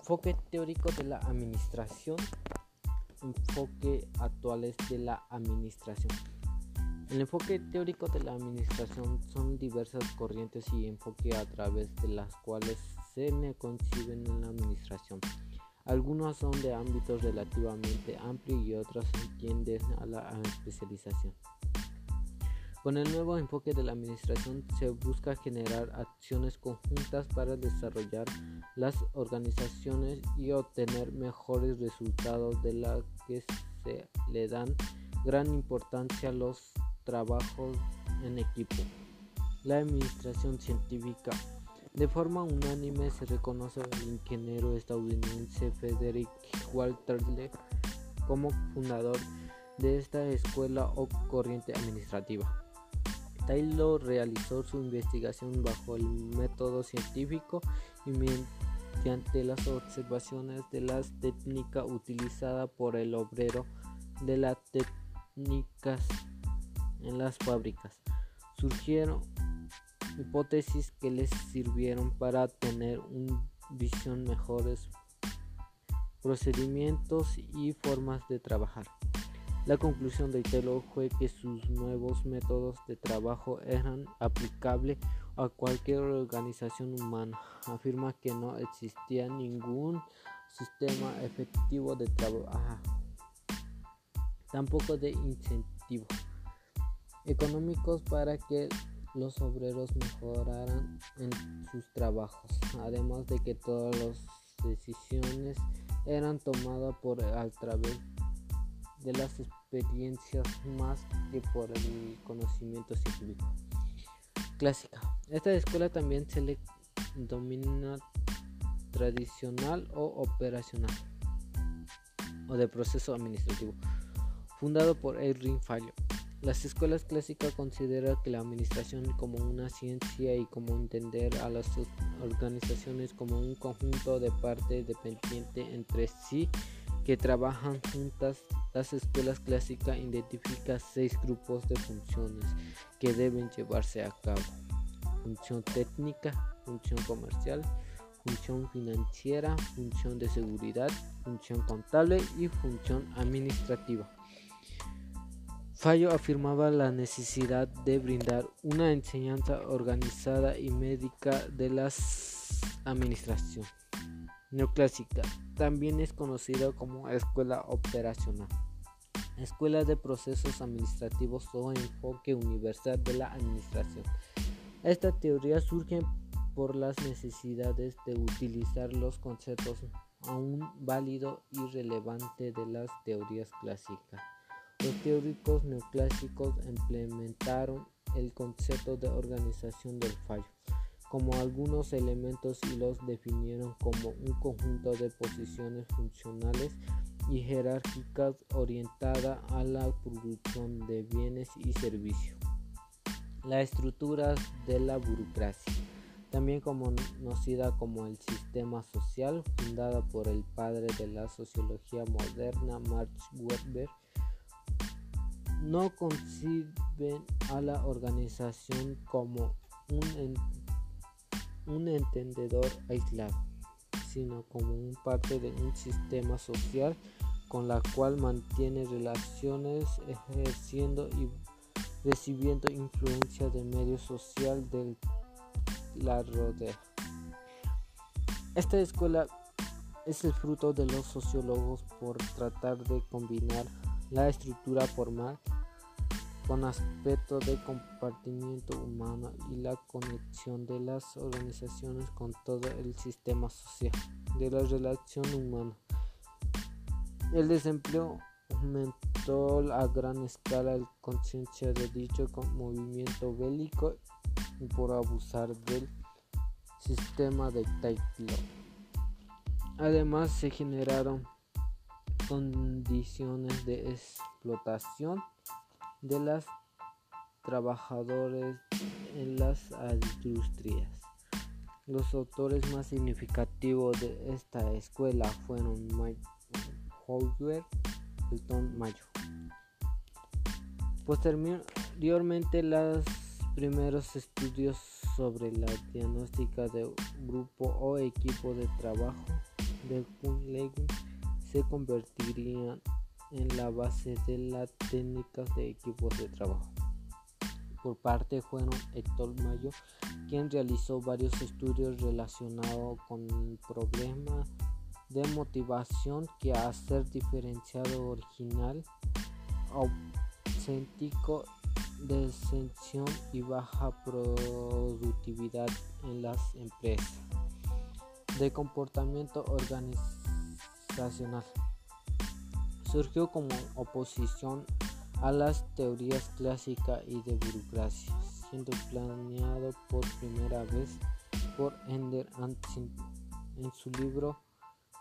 Enfoque teórico de la administración. Enfoque actuales de la administración. El enfoque teórico de la administración son diversas corrientes y enfoque a través de las cuales se conciben en la administración. Algunos son de ámbitos relativamente amplios y otros tienden a la especialización. Con el nuevo enfoque de la administración se busca generar acciones conjuntas para desarrollar las organizaciones y obtener mejores resultados de las que se le dan gran importancia a los trabajos en equipo. La administración científica. De forma unánime se reconoce al ingeniero estadounidense Frederick Walter como fundador de esta escuela o corriente administrativa. Taylor realizó su investigación bajo el método científico y mediante las observaciones de las técnicas utilizadas por el obrero de las técnicas en las fábricas. Surgieron hipótesis que les sirvieron para tener una visión mejores procedimientos y formas de trabajar. La conclusión de Taylor fue que sus nuevos métodos de trabajo eran aplicables a cualquier organización humana. Afirma que no existía ningún sistema efectivo de trabajo, tampoco de incentivos económicos para que los obreros mejoraran en sus trabajos, además de que todas las decisiones eran tomadas por a través de las experiencias más que por el conocimiento científico. Clásica. Esta escuela también se le denomina tradicional o operacional o de proceso administrativo, fundado por Erwin Fallo. Las escuelas clásicas consideran que la administración como una ciencia y como entender a las organizaciones como un conjunto de partes dependientes entre sí que trabajan juntas, las escuelas clásicas identifican seis grupos de funciones que deben llevarse a cabo. Función técnica, función comercial, función financiera, función de seguridad, función contable y función administrativa. Fallo afirmaba la necesidad de brindar una enseñanza organizada y médica de la administración neoclásica. También es conocida como escuela operacional, escuela de procesos administrativos o enfoque universal de la administración. Esta teoría surge por las necesidades de utilizar los conceptos aún válidos y relevantes de las teorías clásicas. Los teóricos neoclásicos implementaron el concepto de organización del fallo como algunos elementos y los definieron como un conjunto de posiciones funcionales y jerárquicas orientada a la producción de bienes y servicios. La estructura de la burocracia, también conocida como el sistema social, fundada por el padre de la sociología moderna, Max Weber, no conciben a la organización como un un entendedor aislado, sino como un parte de un sistema social con la cual mantiene relaciones ejerciendo y recibiendo influencia del medio social del la rodea. Esta escuela es el fruto de los sociólogos por tratar de combinar la estructura formal con aspectos de compartimiento humano y la conexión de las organizaciones con todo el sistema social de la relación humana. El desempleo aumentó a gran escala la conciencia de dicho movimiento bélico por abusar del sistema de Taylor. Además se generaron condiciones de explotación de los trabajadores en las industrias. Los autores más significativos de esta escuela fueron Howard Tom Mayo. Posteriormente, los primeros estudios sobre la diagnóstica de grupo o equipo de trabajo de Kun se convertirían en la base de las técnicas de equipos de trabajo. Por parte fueron Héctor Mayo, quien realizó varios estudios relacionados con el problema de motivación que hacer diferenciado original, auténtico, descensión y baja productividad en las empresas. De comportamiento organizacional surgió como oposición a las teorías clásicas y de burocracia, siendo planeado por primera vez por Ender Antin en su libro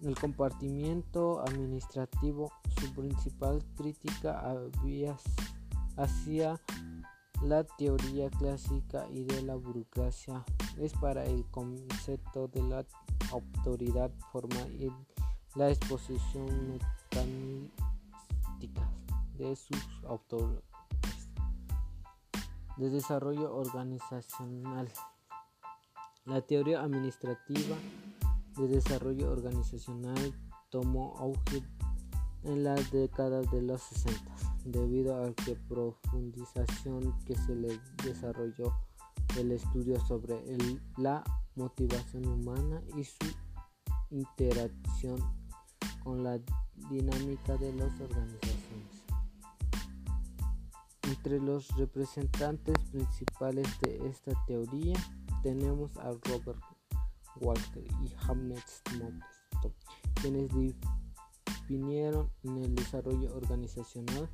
El compartimiento administrativo. Su principal crítica hacia la teoría clásica y de la burocracia es para el concepto de la autoridad formal y la exposición de sus autores de desarrollo organizacional. La teoría administrativa de desarrollo organizacional tomó auge en las décadas de los 60 debido a la profundización que se le desarrolló el estudio sobre la motivación humana y su interacción con la dinámica de las organizaciones. Entre los representantes principales de esta teoría tenemos a Robert Walker y Hamlet Smoke, quienes definieron en el desarrollo organizacional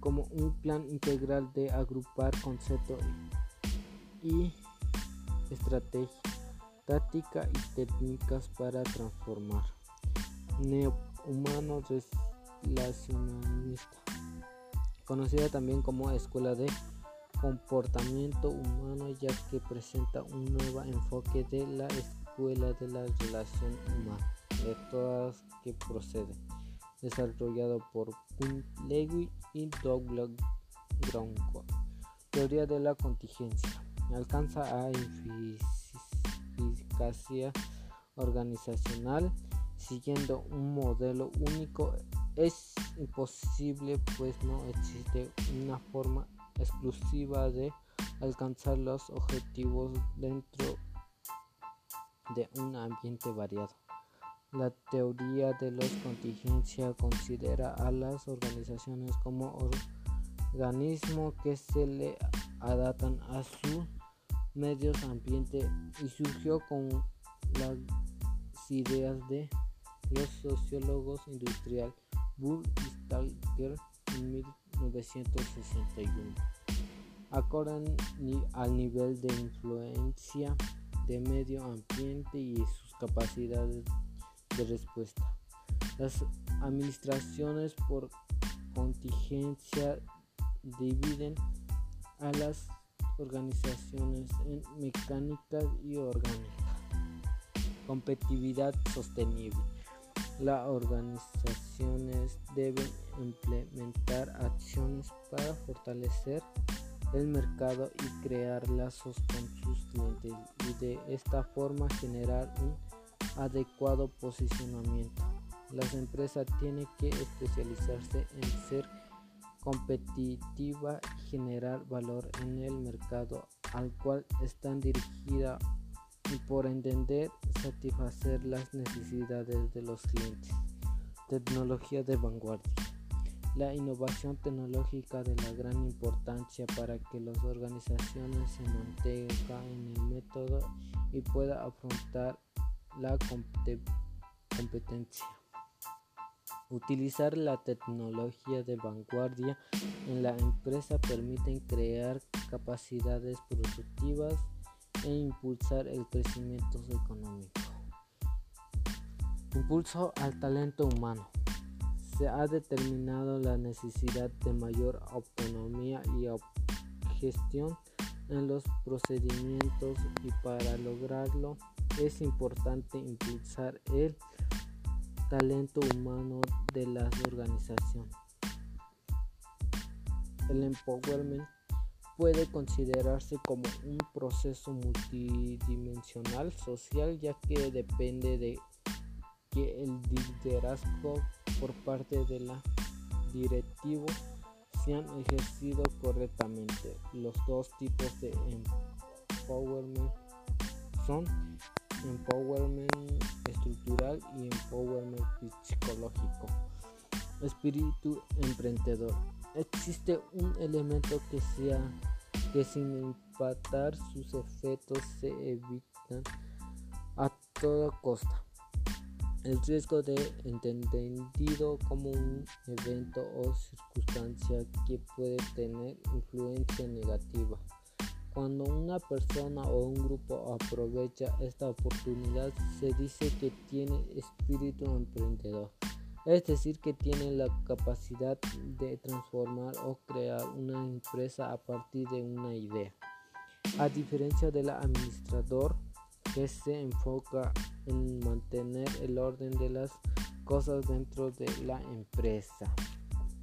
como un plan integral de agrupar conceptos y estrategia, táctica y técnicas para transformar neo-humano relacionalista, conocida también como escuela de comportamiento humano ya que presenta un nuevo enfoque de la escuela de la relación humana de todas que proceden desarrollado por Kuhn Lewis y Douglas Gronko teoría de la contingencia. Alcanza a eficacia organizacional siguiendo un modelo único es imposible pues no existe una forma exclusiva de alcanzar los objetivos dentro de un ambiente variado. La teoría de los contingencia considera a las organizaciones como organismos que se le adaptan a su medio ambiente y surgió con las ideas de los sociólogos industrial Bull y Stalker en 1961. Acorden al nivel de influencia de medio ambiente y sus capacidades de respuesta. Las administraciones por contingencia dividen a las organizaciones en mecánicas y orgánicas. Competitividad sostenible. Las organizaciones deben implementar acciones para fortalecer el mercado y crear lazos con sus clientes y de esta forma generar un adecuado posicionamiento. Las empresas tienen que especializarse en ser competitiva y generar valor en el mercado al cual están dirigidas y por entender satisfacer las necesidades de los clientes. Tecnología de vanguardia. La innovación tecnológica de la gran importancia para que las organizaciones se mantengan en el método y pueda afrontar la competencia. Utilizar la tecnología de vanguardia en la empresa permite crear capacidades productivas e impulsar el crecimiento económico. Impulso al talento humano. Se ha determinado la necesidad de mayor autonomía y gestión en los procedimientos y para lograrlo es importante impulsar el talento humano de la organización. El empowerment puede considerarse como un proceso multidimensional social ya que depende de que el liderazgo por parte de la directivo se han ejercido correctamente. Los dos tipos de empowerment son empowerment estructural y empowerment psicológico. Espíritu emprendedor. Existe un elemento que sea que sin impactar sus efectos se evitan a toda costa. El riesgo de entendido como un evento o circunstancia que puede tener influencia negativa. Cuando una persona o un grupo aprovecha esta oportunidad, se dice que tiene espíritu emprendedor, es decir, que tiene la capacidad de transformar o crear una empresa a partir de una idea. A diferencia del administrador, que se enfoca en mantener el orden de las cosas dentro de la empresa.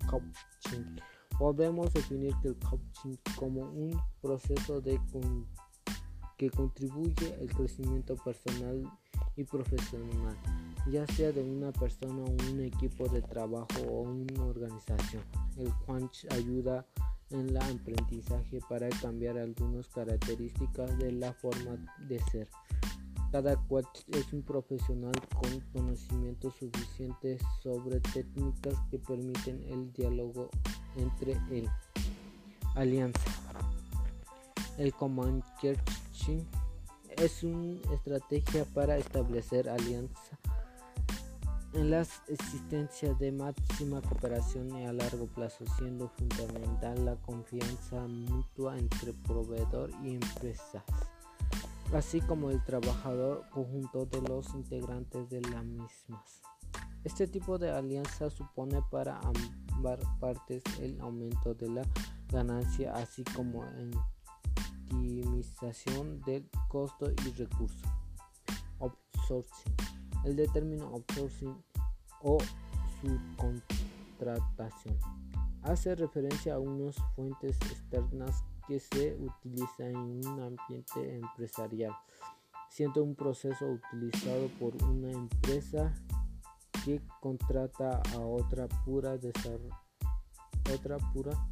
Coaching. Podemos definir el coaching como un proceso que contribuye al crecimiento personal y profesional, ya sea de una persona un equipo de trabajo o una organización. El coach ayuda en el aprendizaje para cambiar algunas características de la forma de ser. Cada coach es un profesional con conocimientos suficientes sobre técnicas que permiten el diálogo entre el alianza. El command coaching es una estrategia para establecer alianza en la existencia de máxima cooperación a largo plazo, siendo fundamental la confianza mutua entre proveedor y empresas, así como el trabajador conjunto de los integrantes de las mismas. Este tipo de alianza supone para ambas partes el aumento de la ganancia, así como en optimización del costo y recurso. Outsourcing. El término outsourcing o subcontratación hace referencia a unas fuentes externas que se utilizan en un ambiente empresarial, siendo un proceso utilizado por una empresa que contrata a otra otra pura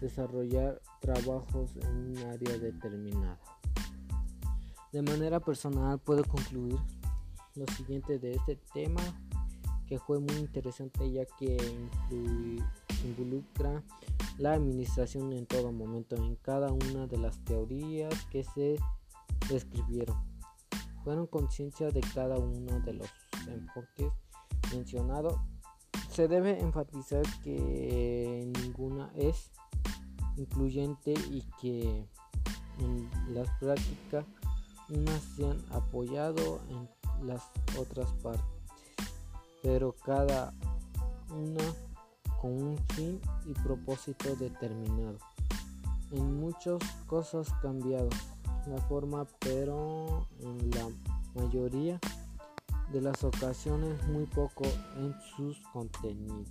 desarrollar trabajos en un área determinada. De manera personal puedo concluir lo siguiente de este tema que fue muy interesante ya que involucra la administración en todo momento en cada una de las teorías que se describieron. Fueron conciencia de cada uno de los enfoques mencionados. Se debe enfatizar que ninguna es incluyente y que en las prácticas unas se han apoyado en las otras partes, pero cada una con un fin y propósito determinado. En muchas cosas cambiado la forma, pero en la mayoría de las ocasiones muy poco en sus contenidos.